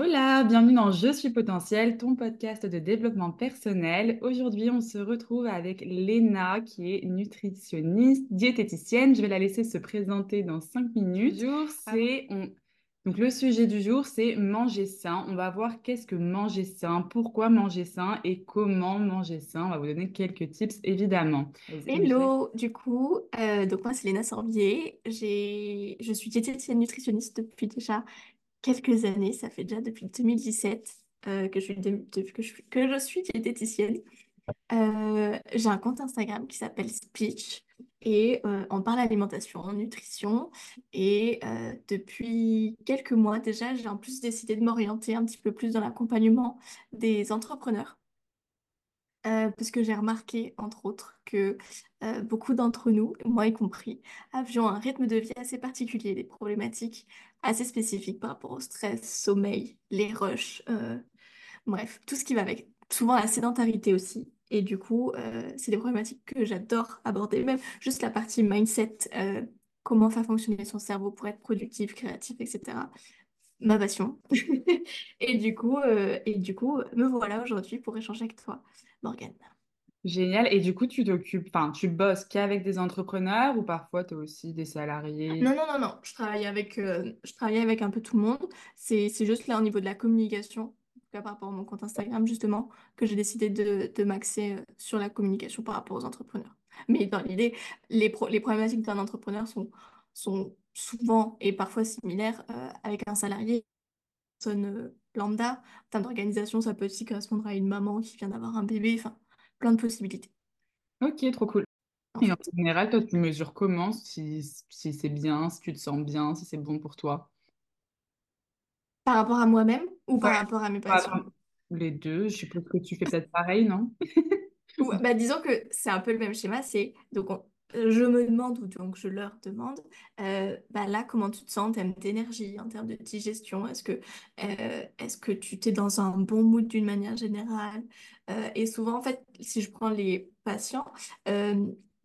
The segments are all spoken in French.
Hola, bienvenue dans Je suis potentiel, ton podcast de développement personnel. Aujourd'hui, on se retrouve avec Léna qui est nutritionniste, diététicienne. Je vais la laisser se présenter dans cinq minutes. Bonjour, c'est on... Donc le sujet du jour, c'est manger sain. On va voir qu'est-ce que manger sain, pourquoi manger sain et comment manger sain. On va vous donner quelques tips évidemment. Hello, du coup, euh, donc moi c'est Léna Sorbier. Je suis diététicienne nutritionniste depuis déjà quelques années, ça fait déjà depuis 2017 euh, que, je suis diététicienne. Euh, j'ai un compte Instagram qui s'appelle Speech et euh, on parle alimentation, nutrition. Et depuis quelques mois déjà, j'ai en plus décidé de m'orienter un petit peu plus dans l'accompagnement des entrepreneurs. Euh, parce que j'ai remarqué, entre autres, que euh, beaucoup d'entre nous, moi y compris, avions un rythme de vie assez particulier, des problématiques assez spécifiques par rapport au stress, sommeil, les rushs, euh, bref, tout ce qui va avec. Souvent la sédentarité aussi. Et du coup, c'est des problématiques que j'adore aborder, même juste la partie mindset, comment faire fonctionner son cerveau pour être productif, créatif, etc ma passion. et du coup, et du coup, me voilà aujourd'hui pour échanger avec toi. Morgane. Génial. Et du coup, tu t'occupes, enfin, tu bosses qu'avec des entrepreneurs ou parfois tu as aussi des salariés? Non, non, non, non. Je travaille avec, euh, je travaille avec un peu tout le monde. C'est, c'est juste là au niveau de la communication, en tout cas par rapport à mon compte Instagram, justement, que j'ai décidé de, de m'axer euh, sur la communication par rapport aux entrepreneurs. Mais dans l'idée, les, les problématiques d'un entrepreneur sont, sont souvent et parfois similaires euh, avec un salarié personne euh, lambda. En termes d'organisation, ça peut aussi correspondre à une maman qui vient d'avoir un bébé, enfin, plein de possibilités. Ok, trop cool. Et en général, toi, tu mesures comment si, si c'est bien, si tu te sens bien, si c'est bon pour toi? Par rapport à moi-même ou par rapport à mes patients? Les deux, je suppose que tu fais peut-être pareil, non? bah, disons que c'est un peu le même schéma, c'est donc on, je me demande, ou donc je leur demande, euh, bah là, comment tu te sens? En termes d'énergie, en termes de digestion? Est-ce que, euh, est-ce que tu t'es dans un bon mood d'une manière générale? Euh, et souvent, en fait, si je prends les patients,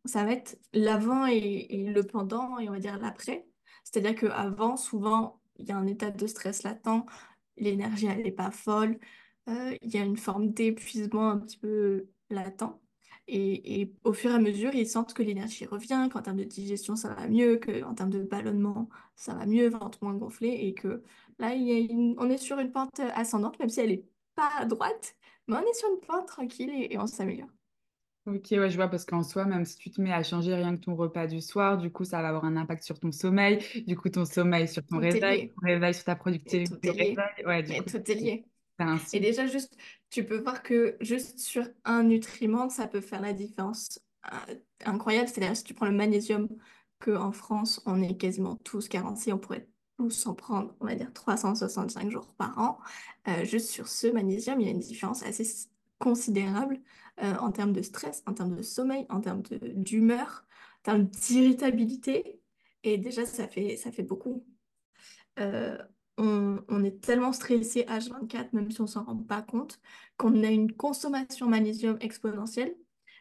ça va être l'avant et, le pendant, et on va dire l'après. C'est-à-dire qu'avant, souvent, il y a un état de stress latent, l'énergie, elle n'est pas folle, il y a une forme d'épuisement un petit peu latent. Et, au fur et à mesure, ils sentent que l'énergie revient, qu'en termes de digestion, ça va mieux, qu'en termes de ballonnement, ça va mieux, ventre moins gonflé, et que là, il y on est sur une pente ascendante, même si elle n'est pas droite, mais on est sur une pente tranquille et, on s'améliore. Ok, ouais, je vois, parce qu'en soi, même si tu te mets à changer rien que ton repas du soir, du coup, ça va avoir un impact sur ton sommeil, du coup, ton sommeil sur ton réveil, ton réveil sur ta productivité. Tout est lié. Ouais, du coup, tout est lié. Et déjà, juste, tu peux voir que juste sur un nutriment, ça peut faire la différence euh, incroyable. C'est-à-dire, si tu prends le magnésium, qu'en France, on est quasiment tous carencés, on pourrait tous en prendre, on va dire, 365 jours par an. Euh, juste sur ce magnésium, il y a une différence assez considérable euh, en termes de stress, en termes de sommeil, en termes d'humeur, en termes d'irritabilité. Et déjà, ça fait, ça fait beaucoup on, est tellement stressé H24, même si on s'en rend pas compte, qu'on a une consommation magnésium exponentielle.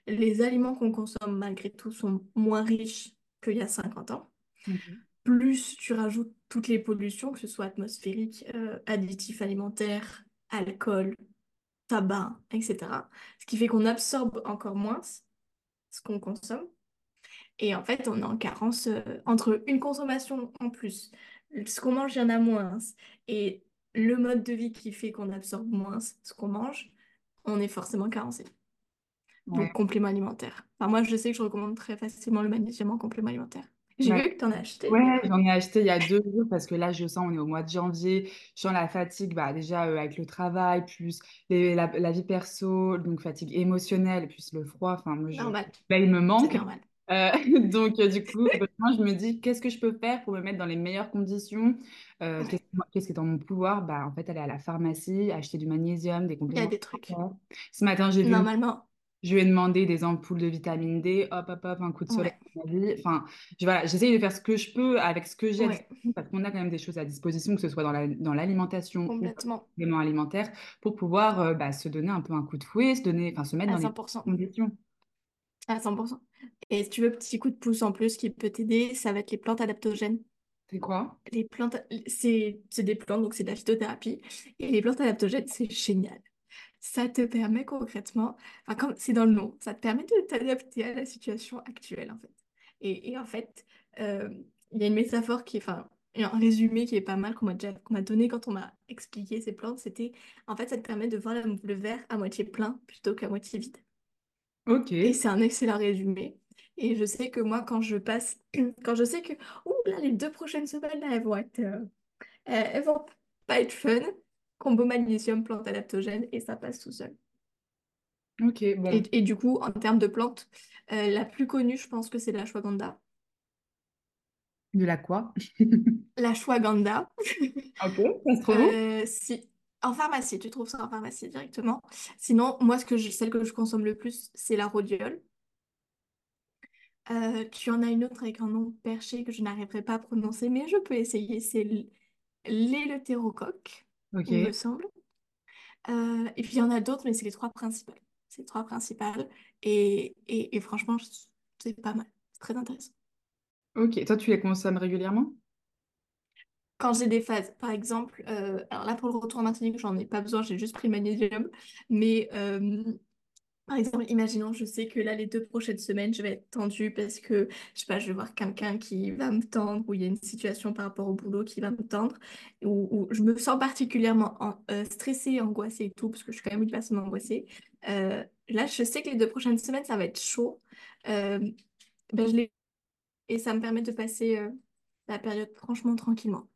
Les aliments qu'on consomme, malgré tout, sont moins riches qu'il y a 50 ans. Plus tu rajoutes toutes les pollutions, que ce soit atmosphériques, euh, additifs alimentaires, alcool, tabac, etc. Ce qui fait qu'on absorbe encore moins ce qu'on consomme. Et en fait, on est en carence euh, entre une consommation en plus, ce qu'on mange, il y en a moins. Et le mode de vie qui fait qu'on absorbe moins ce qu'on mange, on est forcément carencé. Donc, complément alimentaire. Enfin, moi, je sais que je recommande très facilement le magnésium en complément alimentaire. J'ai vu que tu en as acheté. Ouais, j'en ai acheté il y a deux jours parce que là, je sens, on est au mois de janvier. Je sens la fatigue, bah, déjà euh, avec le travail, plus la, vie perso, donc fatigue émotionnelle, plus le froid. Enfin, moi, Normal. Là, il me manque. Normal. Euh, donc, euh, du coup, moi, je me dis, qu'est-ce que je peux faire pour me mettre dans les meilleures conditions? Euh, Qu'est-ce qui est dans mon pouvoir? Bah, En fait, aller à la pharmacie, acheter du magnésium, des compléments. Il y a des trucs. Ce matin, j'ai vu. Normalement. Je lui ai demandé des ampoules de vitamine D, hop, hop, hop, un coup de soleil ouais. Enfin, je, voilà, j'essaye de faire ce que je peux avec ce que j'ai parce qu'on a quand même des choses à disposition, que ce soit dans l'alimentation la, dans ou dans alimentaires, pour pouvoir bah, se donner un peu un coup de fouet, se, donner, se mettre dans les conditions. À 100%. Et si tu veux, petit coup de pouce en plus qui peut t'aider, ça va être les plantes adaptogènes. C'est quoi? Les plantes, c'est c'est des plantes, donc c'est de la phytothérapie. Et les plantes adaptogènes, c'est génial. Ça te permet concrètement, enfin, comme c'est dans le nom, ça te permet de t'adapter à la situation actuelle, en fait. Et, et en fait, euh, il y a une métaphore qui est, enfin, un résumé qui est pas mal qu'on m'a déjà, qu'on m'a donné quand on m'a expliqué ces plantes, c'était, en fait, ça te permet de voir le verre à moitié plein plutôt qu'à moitié vide. Ok. Et c'est un excellent résumé. Et je sais que moi, quand je passe, quand je sais que, ouh, là, les deux prochaines semaines, là, elles vont être, euh, elles elles vont pas être fun, combo magnésium, plante adaptogène, et ça passe tout seul. Ok, bon. Et, et du coup, en termes de plantes, euh, la plus connue, je pense que c'est la ashwagandha. De la quoi? L'ashwagandha, Ok, ça se trouve? euh, si, en pharmacie, tu trouves ça en pharmacie directement? Sinon, moi, ce que je, celle que je consomme le plus, c'est la rhodiole. Euh, tu en as une autre avec un nom perché que je n'arriverai pas à prononcer, mais je peux essayer. C'est l'éleutérocoque, il me Ok. semble. Euh, et puis il y en a d'autres, mais c'est les trois principales. C'est les trois principales. Et, et, et franchement, c'est pas mal. C'est très intéressant. Ok. Toi, tu les consommes régulièrement? Quand j'ai des phases, par exemple, euh, alors là pour le retour en Martinique, j'en ai pas besoin, j'ai juste pris le magnésium. Mais euh, Par exemple, imaginons, je sais que là, les deux prochaines semaines, je vais être tendue parce que, je sais pas, je vais voir quelqu'un qui va me tendre ou il y a une situation par rapport au boulot qui va me tendre ou, je me sens particulièrement en- euh, stressée, angoissée et tout parce que je suis quand même une personne angoissée. Là, je sais que les deux prochaines semaines, ça va être chaud. Ben, je et ça me permet de passer la période franchement tranquillement.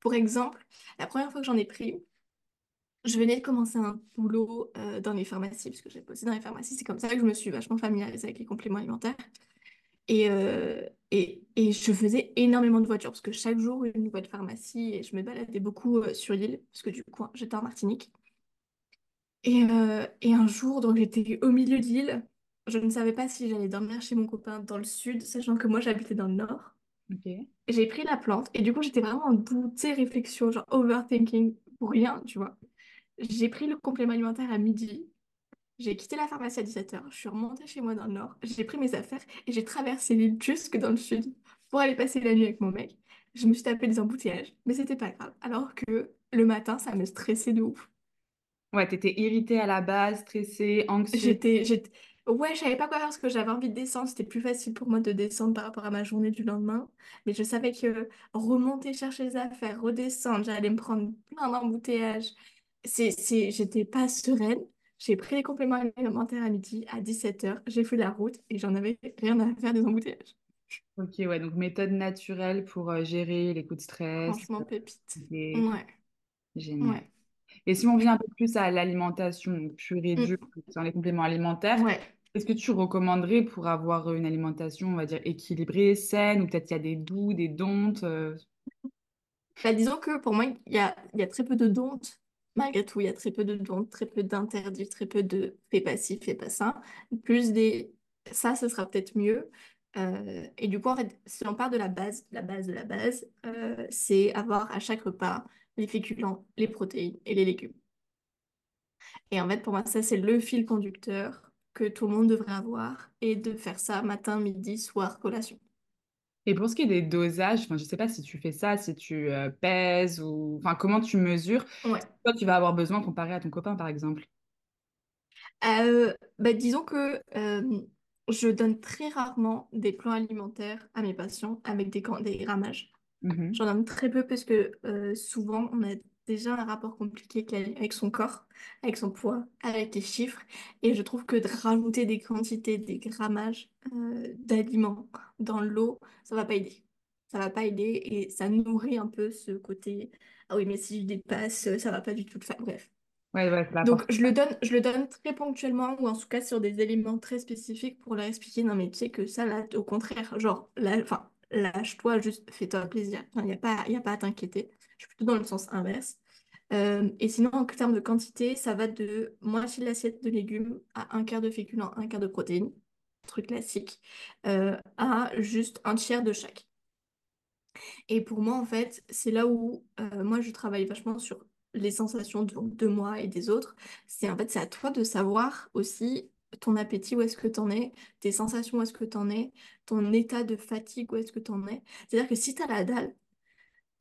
Pour exemple, la première fois que j'en ai pris, je venais de commencer un boulot euh, dans les pharmacies, parce que j'ai bossé dans les pharmacies. C'est comme ça que je me suis vachement familiarisée avec les compléments alimentaires. Et, euh, et, et je faisais énormément de voitures, parce que chaque jour, une nouvelle pharmacie, et je me baladais beaucoup euh, sur l'île, parce que du coup, hein, j'étais en Martinique. Et, et un jour, donc j'étais au milieu de l'île. Je ne savais pas si j'allais dormir chez mon copain dans le sud, sachant que moi, j'habitais dans le nord. Ok. J'ai pris la plante, et du coup, j'étais vraiment en bout, tu sais, réflexion, genre overthinking pour rien, tu vois. J'ai pris le complément alimentaire à midi. J'ai quitté la pharmacie à 17h. Je suis remontée chez moi dans le nord. J'ai pris mes affaires et j'ai traversé l'île jusque dans le sud pour aller passer la nuit avec mon mec. Je me suis tapé des embouteillages, mais c'était pas grave. Alors que le matin, ça me stressait de ouf. Ouais, t'étais irritée à la base, stressée, anxieuse. J'étais, j'étais... Ouais, je savais pas quoi faire parce que j'avais envie de descendre. C'était plus facile pour moi de descendre par rapport à ma journée du lendemain. Mais je savais que remonter chercher les affaires, redescendre, j'allais me prendre plein d'embouteillages. C'est, c'est... J'étais pas sereine. J'ai pris les compléments alimentaires à midi, à 17h. J'ai fait la route et j'en avais rien à faire des embouteillages. Ok, ouais, donc méthode naturelle pour euh, gérer les coups de stress. Franchement, pépite. Ouais, génial. ouais. Et si on vient un peu plus à l'alimentation, donc pure et dure, Mm, sans les compléments alimentaires, ouais. Est-ce que tu recommanderais pour avoir une alimentation, on va dire, équilibrée, saine, ou peut-être il y a des doux, des dontes euh, Bah, disons que pour moi, il y a, très peu de doutes. Malgré tout, il y a très peu de doutes, très peu d'interdits, très peu de fais pas ci, fais pas ça. Plus des ça, ce sera peut-être mieux. Euh, et du coup, en fait, si on part de la base, la base de la base, euh, c'est avoir à chaque repas les féculents, les protéines et les légumes. Et en fait, pour moi, ça, c'est le fil conducteur que tout le monde devrait avoir et de faire ça matin, midi, soir, collation. Et pour ce qui est des dosages, enfin, je ne sais pas si tu fais ça, si tu euh, pèses ou enfin comment tu mesures. Ouais. Toi, tu vas avoir besoin comparé à ton copain, par exemple. Euh, bah, disons que euh, je donne très rarement des plans alimentaires à mes patients avec des, des grammages. Mhm. J'en donne très peu parce que souvent on a déjà un rapport compliqué avec son corps, avec son poids, avec les chiffres. Et je trouve que de rajouter des quantités, des grammages euh, d'aliments dans l'eau, ça va pas aider. Ça va pas aider et ça nourrit un peu ce côté, ah oui, mais si je dépasse, ça va pas du tout le faire. Bref. Ouais, ouais, Donc, je le donne, je le donne très ponctuellement ou en tout cas sur des éléments très spécifiques pour leur expliquer, non mais tu sais que ça, là, au contraire, genre, là, enfin, lâche-toi, juste fais-toi plaisir. Il n'y a pas, y a pas à t'inquiéter. Je suis plutôt dans le sens inverse. Euh, et sinon, en termes de quantité, ça va de moitié de l'assiette de légumes à un quart de féculents, un quart de protéines, truc classique, euh, à juste un tiers de chaque. Et pour moi, en fait, c'est là où euh, moi, je travaille vachement sur les sensations de, de moi et des autres. C'est en fait, c'est à toi de savoir aussi ton appétit, où est-ce que t'en es, tes sensations, où est-ce que t'en es, ton état de fatigue, où est-ce que t'en es. C'est-à-dire que si t'as la dalle,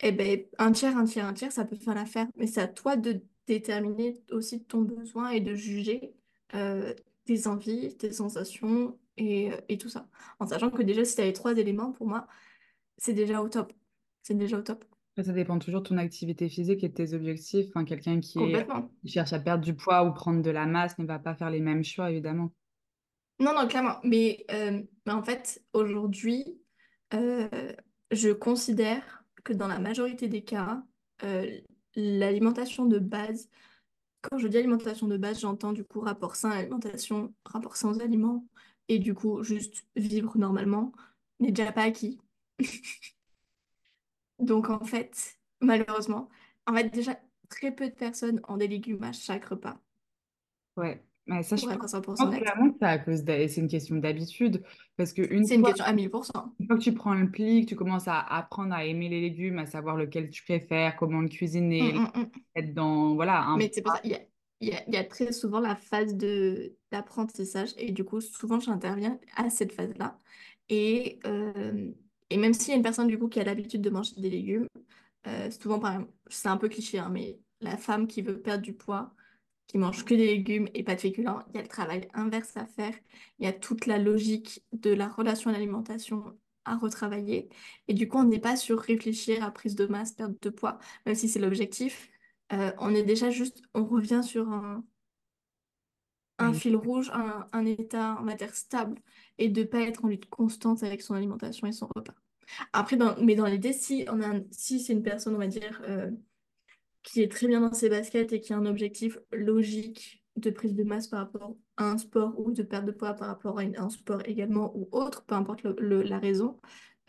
Eh ben, un tiers, un tiers, un tiers, ça peut faire l'affaire. Mais c'est à toi de déterminer aussi ton besoin et de juger euh, tes envies, tes sensations et, euh, et tout ça. En sachant que déjà, si tu as les trois éléments, pour moi, c'est déjà au top. C'est déjà au top. Ça dépend toujours de ton activité physique et de tes objectifs. Enfin, quelqu'un qui est, Complètement. qui cherche à perdre du poids ou prendre de la masse ne va pas faire les mêmes choix, évidemment. Non, non, clairement. Mais, euh, mais en fait, aujourd'hui, euh, je considère que dans la majorité des cas, euh, l'alimentation de base, quand je dis alimentation de base, j'entends du coup rapport sain à l'alimentation, rapport sain aux aliments, et du coup, juste vivre normalement, n'est déjà pas acquis. Donc en fait, malheureusement, en fait, déjà, très peu de personnes ont des légumes à chaque repas, Ouais, mais ça, je pour être pense, à je 100% pense net. clairement que c'est à cause d'a- c'est une question d'habitude. Parce qu'une C'est une question à 1000%. une fois que tu prends le pli, que tu commences à apprendre à aimer les légumes, à savoir lequel tu préfères, comment le Hum, cuisiner, hum, hum. être dans, voilà, un Mais c'est ça, il y a, y y très souvent la phase de, d'apprentissage et du coup, souvent, j'interviens à cette phase-là. Et, euh, et même s'il y a une personne du coup qui a l'habitude de manger des légumes, euh, souvent, par exemple, c'est un peu cliché, hein, mais la femme qui veut perdre du poids, qui mange que des légumes et pas de féculents, il y a le travail inverse à faire. Il y a toute la logique de la relation à l'alimentation à retravailler. Et du coup, on n'est pas sur réfléchir à prise de masse, perte de poids, même si c'est l'objectif. Euh, on est déjà juste, on revient sur un, un fil rouge, un, un état, on va dire, stable, et de pas être en lutte constante avec son alimentation et son repas. Après, dans, mais dans l'idée, si on a un- si c'est une personne, on va dire, euh, qui est très bien dans ses baskets et qui a un objectif logique de prise de masse par rapport à un sport ou de perte de poids par rapport à un sport également ou autre, peu importe le- la raison,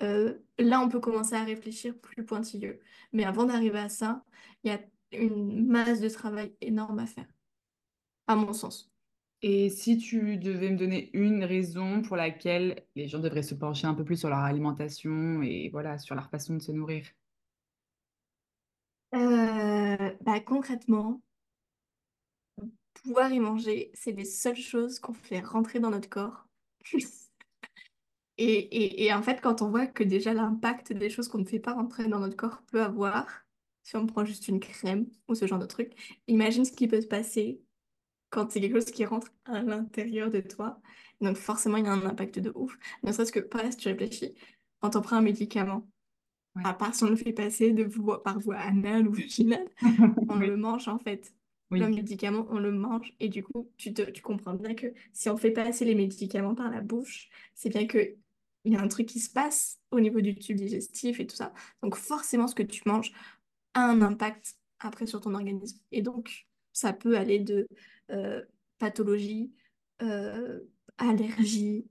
euh, là on peut commencer à réfléchir plus pointilleux. Mais avant d'arriver à ça, il y a une masse de travail énorme à faire, à mon sens. Et si tu devais me donner une raison pour laquelle les gens devraient se pencher un peu plus sur leur alimentation et voilà, sur leur façon de se nourrir? Euh, bah, concrètement, pouvoir y manger, c'est les seules choses qu'on fait rentrer dans notre corps. Et, et, et en fait, quand on voit que déjà l'impact des choses qu'on ne fait pas rentrer dans notre corps peut avoir, si on prend juste une crème ou ce genre de truc, imagine ce qui peut se passer quand c'est quelque chose qui rentre à l'intérieur de toi. Donc forcément, il y a un impact de ouf. Ne serait-ce que, pareil, si tu réfléchis, quand on prend un médicament, Ouais. à part si on le fait passer de voie, par voie anale ou vaginale, on Oui, le mange en fait. Le médicament, on le mange. Et du coup, tu, te, tu comprends bien que si on fait passer les médicaments par la bouche, c'est bien que il y a un truc qui se passe au niveau du tube digestif et tout ça. Donc forcément, ce que tu manges a un impact après sur ton organisme. Et donc, ça peut aller de euh, pathologie, euh, allergie,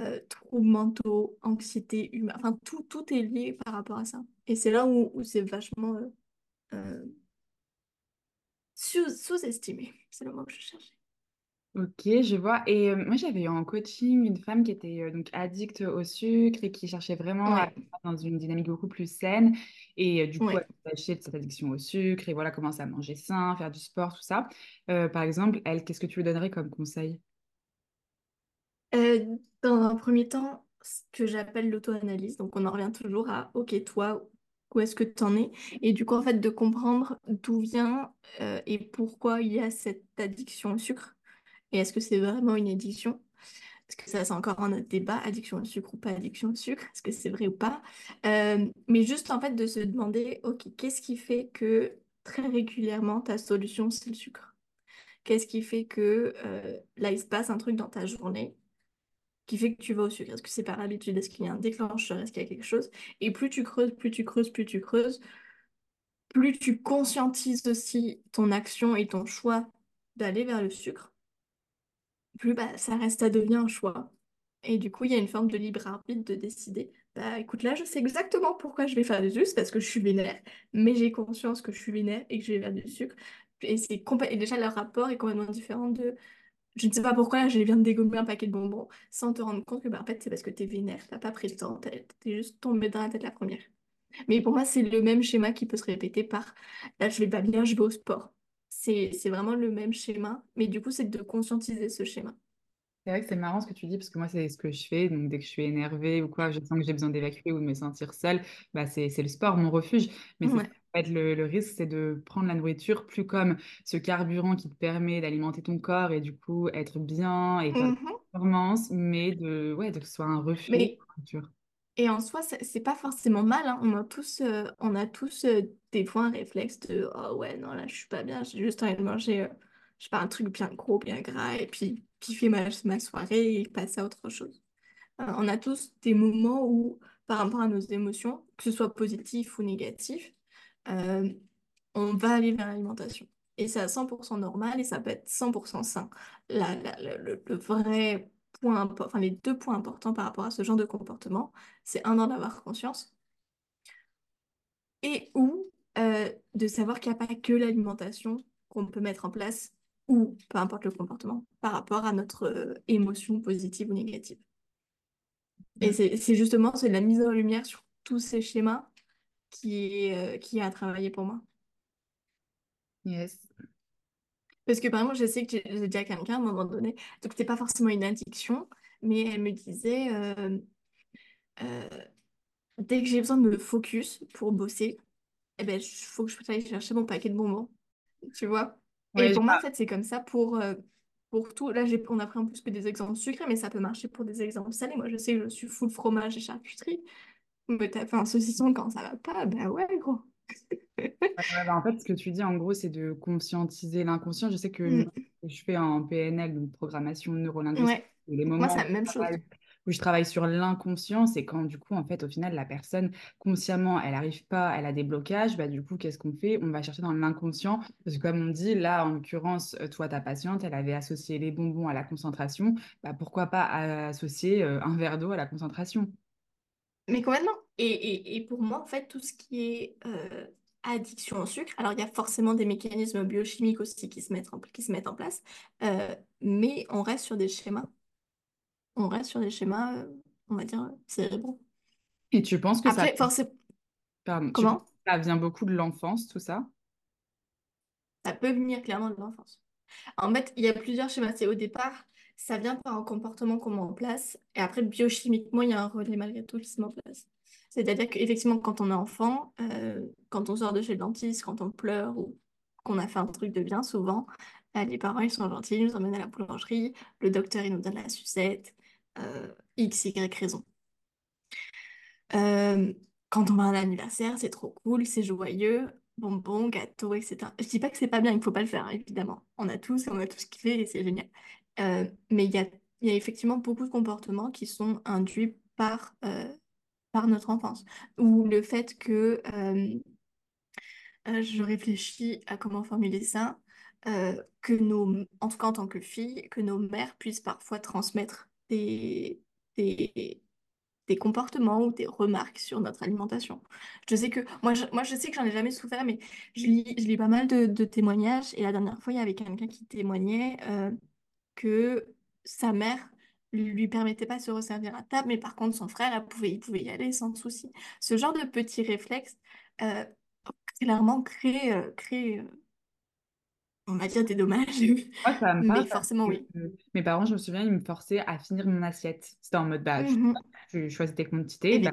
euh, troubles mentaux, anxiété humaine. Enfin, tout, tout est lié par rapport à ça. Et c'est là où, où c'est vachement euh, euh, sous- sous-estimé. C'est le mot que je cherchais. ok, je vois. Et euh, moi, j'avais eu en coaching une femme qui était euh, donc addicte au sucre et qui cherchait vraiment à être dans une dynamique beaucoup plus saine. Et euh, du coup, elle ouais. s'est détachée de cette addiction au sucre et voilà, commencer à manger sain, faire du sport, tout ça. Par exemple, elle, qu'est-ce que tu lui donnerais comme conseil? Euh, dans un premier temps, ce que j'appelle l'auto-analyse. Donc, on en revient toujours à, OK, toi, où est-ce que tu en es? Et du coup, en fait, de comprendre d'où vient euh, et pourquoi il y a cette addiction au sucre. Et est-ce que c'est vraiment une addiction? Parce que ça, c'est encore un autre débat, addiction au sucre ou pas addiction au sucre, est-ce que c'est vrai ou pas? Euh, mais juste, en fait, de se demander, OK, qu'est-ce qui fait que très régulièrement, ta solution, c'est le sucre? Qu'est-ce qui fait que là, il se passe un truc dans ta journée? Qui fait que tu vas au sucre? Est-ce que c'est par habitude? Est-ce qu'il y a un déclencheur? Est-ce qu'il y a quelque chose? Et plus tu creuses, plus tu creuses, plus tu creuses, plus tu conscientises aussi ton action et ton choix d'aller vers le sucre, plus bah, ça reste à devenir un choix. Et du coup, il y a une forme de libre arbitre de décider, bah écoute, là, je sais exactement pourquoi je vais faire du sucre, parce que je suis vénère, mais j'ai conscience que je suis vénère et que je vais vers du sucre. Et, et déjà, leur rapport est complètement différent de je ne sais pas pourquoi, je viens de dégommer un paquet de bonbons sans te rendre compte que, bah, en fait, c'est parce que t'es vénère, t'as pas pris le temps, t'es juste tombé dans la tête la première. Mais pour moi, c'est le même schéma qui peut se répéter par, là, je vais pas bien, je vais au sport. C'est, vraiment le même schéma, mais du coup, c'est de conscientiser ce schéma. C'est vrai que c'est marrant ce que tu dis, parce que moi, c'est ce que je fais. Donc, dès que je suis énervée ou quoi, je sens que j'ai besoin d'évacuer ou de me sentir seule, bah, c'est, c'est le sport, mon refuge. Mais Ouais. Fait, le, le risque, c'est de prendre la nourriture plus comme ce carburant qui te permet d'alimenter ton corps et du coup, être bien et faire des Mhm. performances, mais de, ouais, de que ce soit un refuge, Mais la nourriture. Et en soi, c'est pas forcément mal, hein. On a tous, euh, on a tous euh, des fois un réflexe de «Oh ouais, non, là, je suis pas bien, j'ai juste envie de manger, euh, je sais pas, un truc bien gros, bien gras, et puis kiffer ma, ma soirée et passer à autre chose». On a tous des moments où, par rapport à nos émotions, que ce soit positif ou négatif, euh, on va aller vers l'alimentation. Et c'est à 100% normal et ça peut être 100% sain. La- la- le, le- le vrai point, enfin les deux points importants par rapport à ce genre de comportement, c'est un, d'en avoir conscience et ou euh, de savoir qu'il n'y a pas que l'alimentation qu'on peut mettre en place ou peu importe le comportement par rapport à notre euh, émotion positive ou négative. Et Mm. c'est c'est justement c'est la mise en lumière sur tous ces schémas qui est, euh, qui est à travailler pour moi. Yes. Parce que par exemple, je sais que j'ai dit à quelqu'un à un moment donné, donc c'était pas forcément une addiction, mais elle me disait, euh, euh, dès que j'ai besoin de me focus pour bosser, eh ben, il faut que je aille chercher mon paquet de bonbons, tu vois? Et Ouais, pour moi, en fait, c'est comme ça pour, euh, pour tout. Là, on a pris en plus que des exemples sucrés, mais ça peut marcher pour des exemples salés. Moi, je sais que je suis full fromage et charcuterie. Me taper un saucisson quand ça va pas, ben ouais, gros. Ouais, bah, en fait, ce que tu dis, en gros, c'est de conscientiser l'inconscient. Je sais que Mm, je fais en PNL, donc programmation neurolinguistique, ouais, les moi, moments c'est où la même je chose. travaille, où je travaille sur l'inconscient, c'est quand, du coup, en fait, au final, la personne, consciemment, elle n'arrive pas, elle a des blocages, bah, du coup, qu'est-ce qu'on fait? On va chercher dans l'inconscient, parce que comme on dit, là, en l'occurrence, euh, toi, ta patiente, elle avait associé les bonbons à la concentration, bah, pourquoi pas associer euh, un verre d'eau à la concentration? Mais complètement. Et, et, et pour moi, en fait, tout ce qui est euh, addiction au sucre, alors il y a forcément des mécanismes biochimiques aussi qui se mettent en, qui se mettent en place, euh, mais on reste sur des schémas. On reste sur des schémas, euh, on va dire, cérébraux. Et tu penses que ça, forcément, pardon, que comment? ça vient beaucoup de l'enfance, tout ça? Ça peut venir clairement de l'enfance. En fait, il y a plusieurs schémas. C'est au départ, ça vient par un comportement qu'on met en place, et après, biochimiquement, il y a un relais malgré tout qui se met en place. C'est-à-dire qu'effectivement, quand on est enfant, euh, quand on sort de chez le dentiste, quand on pleure ou qu'on a fait un truc de bien, souvent, euh, les parents, ils sont gentils, ils nous emmènent à la boulangerie, le docteur, il nous donne la sucette, euh, X, Y raison. Euh, quand on va à un anniversaire, c'est trop cool, c'est joyeux, bonbons, gâteaux, etc. Je dis pas que c'est pas bien, il faut pas le faire, hein, évidemment. On a tous, on a tous kiffé et c'est génial. Euh, mais il y a, y a effectivement beaucoup de comportements qui sont induits par, euh, par notre enfance. Ou le fait que, euh, je réfléchis à comment formuler ça, que nos, en tout cas en tant que filles, que nos mères puissent parfois transmettre des, des, des comportements ou des remarques sur notre alimentation. Je sais que moi je, moi, je sais que j'en ai jamais souffert, mais je lis, je lis pas mal de, témoignages. Et la dernière fois, il y avait quelqu'un qui témoignait que sa mère lui permettait pas de se resservir à table, mais par contre, son frère, elle pouvait, il pouvait y aller sans souci. Ce genre de petits réflexes, euh, clairement, crée, euh, crée, euh, on va dire, des dommages. Moi, ça me Mais forcément, oui. mes parents, je me souviens, ils me forçaient à finir mon assiette. C'était en mode, bah, tu, Mhm. tu choisis tes quantités, bah,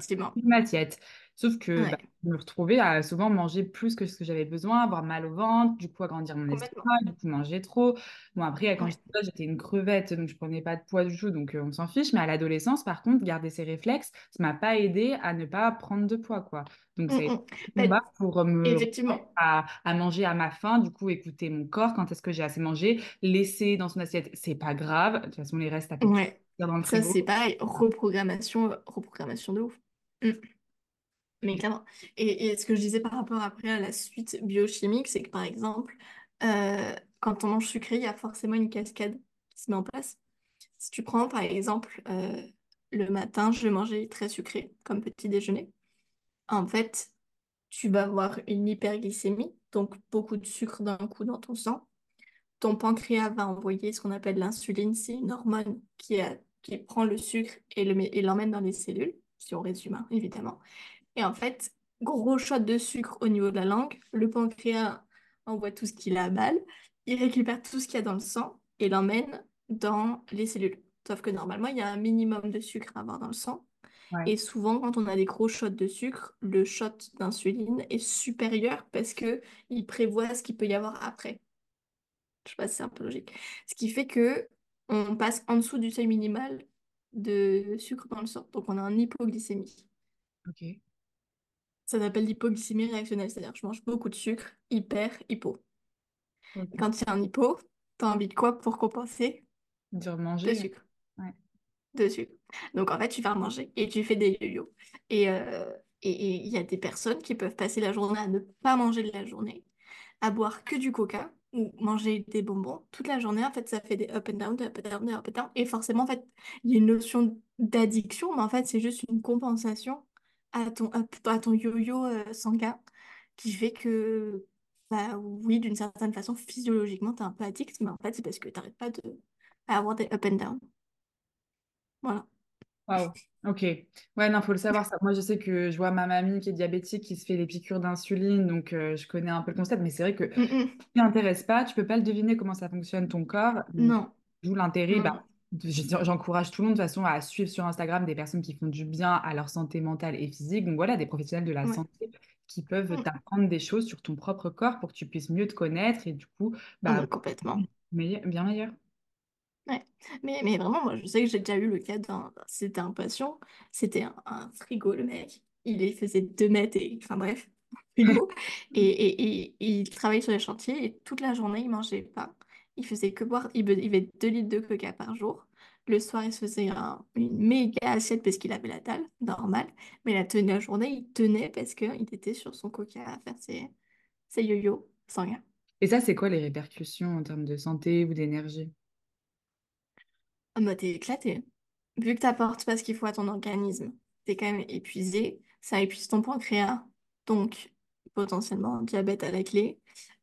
assiette. Sauf que bah, je me retrouvais à souvent manger plus que ce que j'avais besoin, avoir mal au ventre, du coup, agrandir mon estomac, du coup, manger trop. Bon, après, quand j'étais là, j'étais une crevette, donc je prenais pas de poids du tout, donc euh, on s'en fiche. Mais à l'adolescence, par contre, garder ces réflexes, ça m'a pas aidé à ne pas prendre de poids, quoi. Donc, Mm, c'est mm. Ben, combat pour me effectivement. à, à manger à ma faim, du coup, écouter mon corps, quand est-ce que j'ai assez mangé, laisser dans son assiette, c'est pas grave. De toute façon, les restes, toujours Ouais, dans le ça c'est pareil, reprogrammation, reprogrammation de ouf. Mm, Mais clairement. Et, et ce que je disais par rapport après à la suite biochimique, c'est que par exemple, euh, quand on mange sucré, il y a forcément une cascade qui se met en place. Si tu prends par exemple euh, le matin, je vais manger très sucré comme petit déjeuner. En fait, tu vas avoir une hyperglycémie, donc beaucoup de sucre d'un coup dans ton sang. ton pancréas va envoyer ce qu'on appelle l'insuline, c'est une hormone qui, a- qui prend le sucre et l'emmène dans les cellules, si on résume, hein, évidemment. Et en fait, gros shot de sucre au niveau de la langue, le pancréas envoie tout ce qu'il a à balle, il récupère tout ce qu'il y a dans le sang et l'emmène dans les cellules. Sauf que normalement, il y a un minimum de sucre à avoir dans le sang. Ouais. Et souvent, quand on a des gros shots de sucre, le shot d'insuline est supérieur parce que il prévoit ce qu'il peut y avoir après. Je sais pas si c'est un peu logique. Ce qui fait que on passe en dessous du seuil minimal de sucre dans le sang. Donc on a un hypoglycémie. Ok. Ça s'appelle l'hypoglycémie réactionnelle, c'est-à-dire que je mange beaucoup de sucre, hyper, hypo. Et quand il y a un hypo, t'as envie de quoi pour compenser? De manger. sucre. Ouais. De sucre. Donc en fait, tu vas manger et tu fais des yo-yo. Et euh, et et il y a des personnes qui peuvent passer la journée à ne pas manger de la journée, à boire que du coca ou manger des bonbons toute la journée. En fait, ça fait des up and down, des up and down, des up and down. Et forcément, en fait, il y a une notion d'addiction, mais en fait, c'est juste une compensation à ton, à ton yo-yo euh, sanguin qui fait que, bah oui, d'une certaine façon, physiologiquement, t'es un peu addict, mais en fait, c'est parce que t'arrêtes pas de à avoir des up and down. Voilà. Waouh. Ok. Ouais, non, faut le savoir ça. Moi, je sais que je vois ma mamie qui est diabétique qui se fait les piqûres d'insuline, donc euh, je connais un peu le concept, mais c'est vrai que Mm, mm. qui t'intéresse pas, tu peux pas le deviner comment ça fonctionne ton corps. Non, d'où l'intérêt, bah, j'encourage tout le monde de toute façon à suivre sur Instagram des personnes qui font du bien à leur santé mentale et physique. Donc voilà, des professionnels de la Ouais. santé qui peuvent t'apprendre des choses sur ton propre corps pour que tu puisses mieux te connaître et du coup, Ah bah, bah, complètement. meilleur- bien meilleur. Ouais. Mais, mais vraiment, moi, je sais que j'ai déjà eu le cas d'un... C'était un patient, c'était un, un frigo, le mec. Il faisait 2 mètres et... Enfin bref, frigo. Et, et, et- et il travaillait sur les chantiers et toute la journée, il mangeait pas. Il faisait que boire... Il, bu- il buvait 2 litres de coca par jour. Le soir, il se faisait un- une méga assiette parce qu'il avait la dalle, normal. Mais la, tenue, la journée, il tenait parce qu'il était sur son coca à faire ses, ses yo-yo sanguins. Et ça, c'est quoi les répercussions en termes de santé ou d'énergie? Ah bah t'es éclaté. Vu que t'apportes pas ce qu'il faut à ton organisme, t'es quand même épuisé, ça épuise ton pancréas, donc potentiellement diabète à la clé.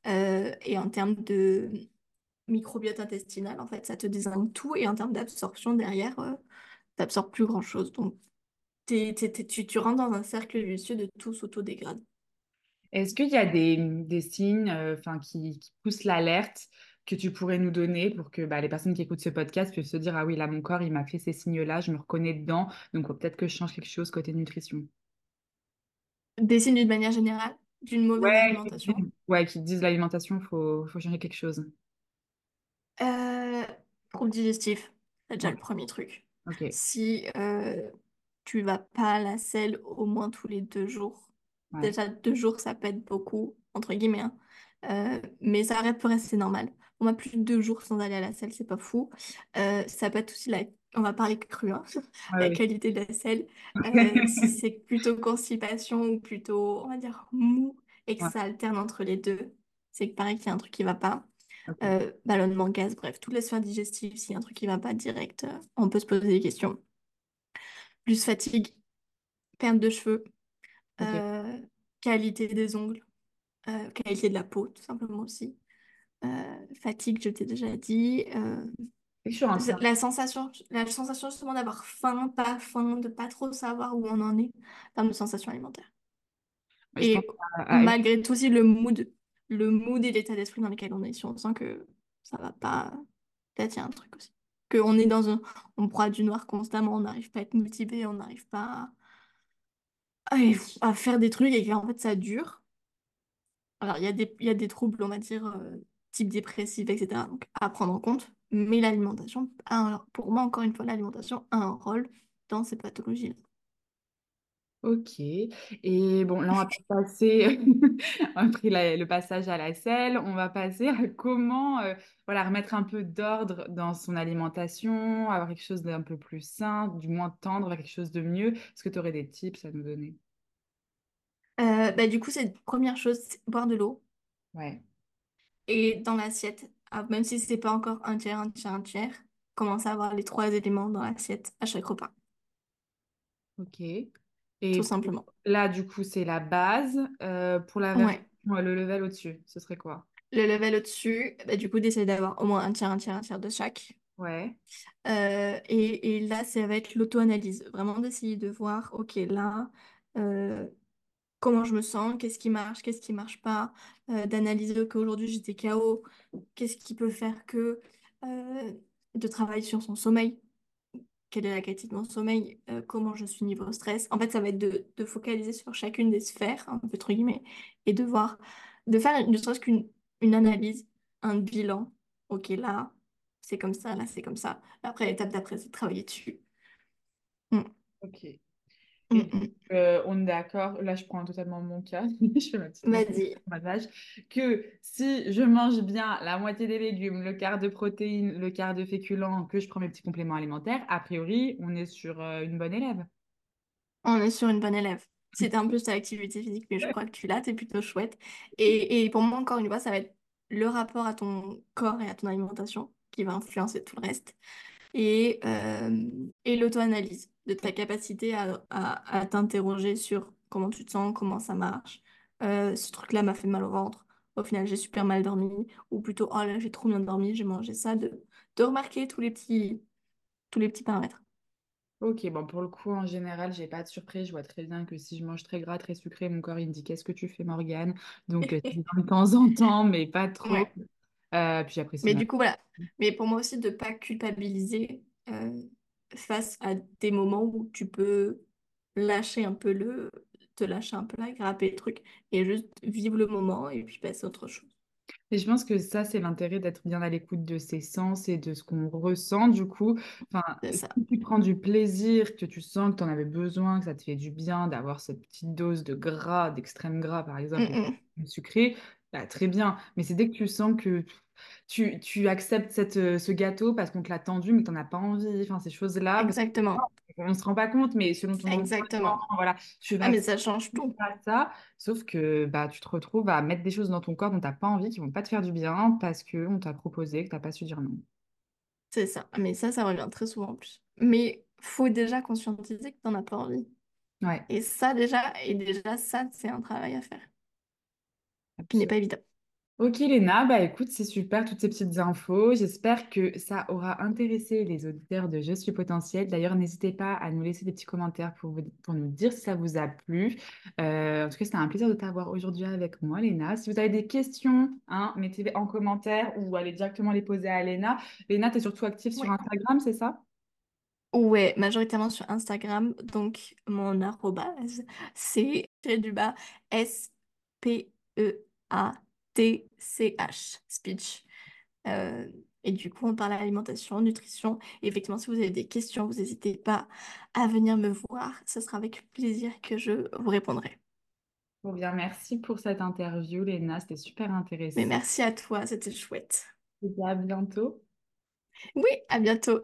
Euh, et en termes de microbiote intestinal, en fait, ça te désingue tout. Et en termes d'absorption derrière, euh, t'absorbes plus grand-chose. Donc t'es- t'es- t'es- tu, tu rentres dans un cercle vicieux de tout s'auto-dégrade. Est-ce qu'il y a des, des signes euh, qui, qui poussent l'alerte que tu pourrais nous donner pour que bah, les personnes qui écoutent ce podcast puissent se dire, ah oui, là, mon corps, il m'a fait ces signes-là, je me reconnais dedans, donc peut-être que je change quelque chose côté nutrition? Des signes d'une manière générale, d'une mauvaise Ouais, alimentation? ouais, qui disent l'alimentation, faut, faut changer quelque chose. Euh, trouble digestif, c'est déjà le premier truc. ok, Si euh, tu vas pas à la selle au moins tous les deux jours, ouais, déjà deux jours ça peut être beaucoup, entre guillemets, hein. Euh, mais ça reste- peut rester normal. On a plus de deux jours sans aller à la selle, c'est pas fou. Euh, ça peut être aussi la... On va parler cru, hein, la ouais. qualité de la selle. Euh, si c'est plutôt constipation ou plutôt, on va dire, mou et que Ouais, ça alterne entre les deux, c'est que pareil qu'il y a un truc qui va pas euh, ballonnement, gaz, bref, toutes les sphères digestives, s'il y a un truc qui va pas direct, euh, on peut se poser des questions. Plus fatigue, perte de cheveux, euh, qualité des ongles, qualité de la peau, tout simplement aussi. Fatigue, je t'ai déjà dit. la sensation, la sensation justement d'avoir faim, pas faim, de pas trop savoir où on en est en termes de sensations alimentaires. Je pense Et à- malgré tout aussi le mood, le mood et l'état d'esprit dans lequel on est. Si on sent que ça va pas, peut-être il y a un truc aussi. Qu'on est dans un, on broie du noir constamment, on n'arrive pas à être motivé, on n'arrive pas à, faire des trucs et qu'en fait ça dure. Alors il y a des, y a des troubles, on va dire, euh, type dépressif, etc. Donc à prendre en compte. Mais l'alimentation, un- pour moi, encore une fois, l'alimentation a un rôle dans ces pathologies-là. Ok. Et bon, là, on va passer, on a pris la- le passage à la selle, on va passer à comment euh, voilà, remettre un peu d'ordre dans son alimentation, avoir quelque chose d'un peu plus sain, du moins tendre vers quelque chose de mieux. Est-ce que tu aurais des tips à nous donner? Euh, bah, du coup, c'est première chose, c'est boire de l'eau. Ouais, Et dans l'assiette, ah, même si c'est pas encore un tiers, un tiers, un tiers, commence à avoir les trois éléments dans l'assiette à chaque repas, ok. Tout Et pour- simplement. là, du coup, c'est la base. Euh, pour la version, Ouais. le level au-dessus, ce serait quoi? Le level au-dessus, bah, du coup, d'essayer d'avoir au moins un tiers, un tiers, un tiers de chaque. Ouais, Euh, et, et là, ça va être l'auto-analyse. Vraiment d'essayer de voir, ok, là, euh, comment je me sens, qu'est-ce qui marche, qu'est-ce qui marche pas, euh, d'analyser qu'aujourd'hui j'étais KO, qu'est-ce qui peut faire que, euh, de travailler sur son sommeil. Quelle est la qualité de mon sommeil, euh, comment je suis niveau stress. En fait, ça va être de, de focaliser sur chacune des sphères, un peu entre guillemets, et de voir, de faire ne serait-ce qu'une une analyse, un bilan. Ok, là, c'est comme ça, là, c'est comme ça. Après, l'étape d'après, c'est de travailler dessus. Mm. Ok. Et Mm, donc, mm. euh, on est d'accord, là je prends totalement mon cas, je fais ma petite Vas-y. sur que si je mange bien la moitié des légumes, le quart de protéines, le quart de féculents, que je prends mes petits compléments alimentaires, a priori, on est sur euh, une bonne élève. On est sur une bonne élève. Si t'as en plus ta activité physique, mais je crois que tu l'as, t'es plutôt chouette. Et, et pour moi, encore une fois, ça va être le rapport à ton corps et à ton alimentation qui va influencer tout le reste. Et, euh, et l'auto-analyse de ta capacité à, à, à t'interroger sur comment tu te sens, comment ça marche. Euh, ce truc-là m'a fait mal au ventre. Au final, j'ai super mal dormi. Ou plutôt, oh là, j'ai trop bien dormi, j'ai mangé ça. De, de remarquer tous les petits, tous les petits paramètres. Ok, bon, pour le coup, en général, j'ai pas de surprise. Je vois très bien que si je mange très gras, très sucré, mon corps, il me dit, qu'est-ce que tu fais, Morgane? Donc, euh, de temps en temps, mais pas trop. Ouais. Euh, puis j'apprécie Mais ma... du coup, voilà. Mais pour moi aussi, de pas culpabiliser euh, face à des moments où tu peux lâcher un peu le, te lâcher un peu la grappe et le truc, et juste vivre le moment et puis passer à autre chose. Et je pense que ça, c'est l'intérêt d'être bien à l'écoute de ses sens et de ce qu'on ressent. Du coup, enfin, si tu prends du plaisir, que tu sens que tu en avais besoin, que ça te fait du bien d'avoir cette petite dose de gras, d'extrême gras, par exemple, Mm, mm. sucré, bah, très bien. Mais c'est dès que tu sens que tu, tu acceptes cette, euh, ce gâteau parce qu'on te l'a tendu, mais tu n'en as pas envie, enfin, ces choses-là, Exactement. qu'on ne se rend pas compte, mais selon ton Exactement. voilà, tu Ah, vas mais ça change tout. ça, sauf que bah, tu te retrouves à mettre des choses dans ton corps dont tu n'as pas envie, qui vont pas te faire du bien parce qu'on t'a proposé, que tu n'as pas su dire non. C'est ça. Ah, Mais ça, ça revient très souvent en plus. Mais faut déjà conscientiser que t'en as pas envie. Ouais, Et ça, déjà, et déjà, ça, c'est un travail à faire, qui n'est pas évident. Ok, Léna, bah écoute, c'est super toutes ces petites infos. J'espère que ça aura intéressé les auditeurs de Je suis potentiel. D'ailleurs, n'hésitez pas à nous laisser des petits commentaires pour, vous- pour nous dire si ça vous a plu. Euh, en tout cas, c'était un plaisir de t'avoir aujourd'hui avec moi, Léna. Si vous avez des questions, hein, mettez-les en commentaire ou allez directement les poser à Léna. Léna, tu es surtout active sur Ouais. Instagram, c'est ça? Ouais, majoritairement sur Instagram. Donc, mon arrobase, c'est tiré du bas S-P-E-A-T-C-H, speech. Euh, et du coup, on parle alimentation, nutrition. Et effectivement, si vous avez des questions, vous n'hésitez pas à venir me voir. Ce sera avec plaisir que je vous répondrai. Bon, bien, merci pour cette interview, Léna. C'était super Mais intéressant. merci à toi, c'était chouette. Et à bientôt. Oui, à bientôt.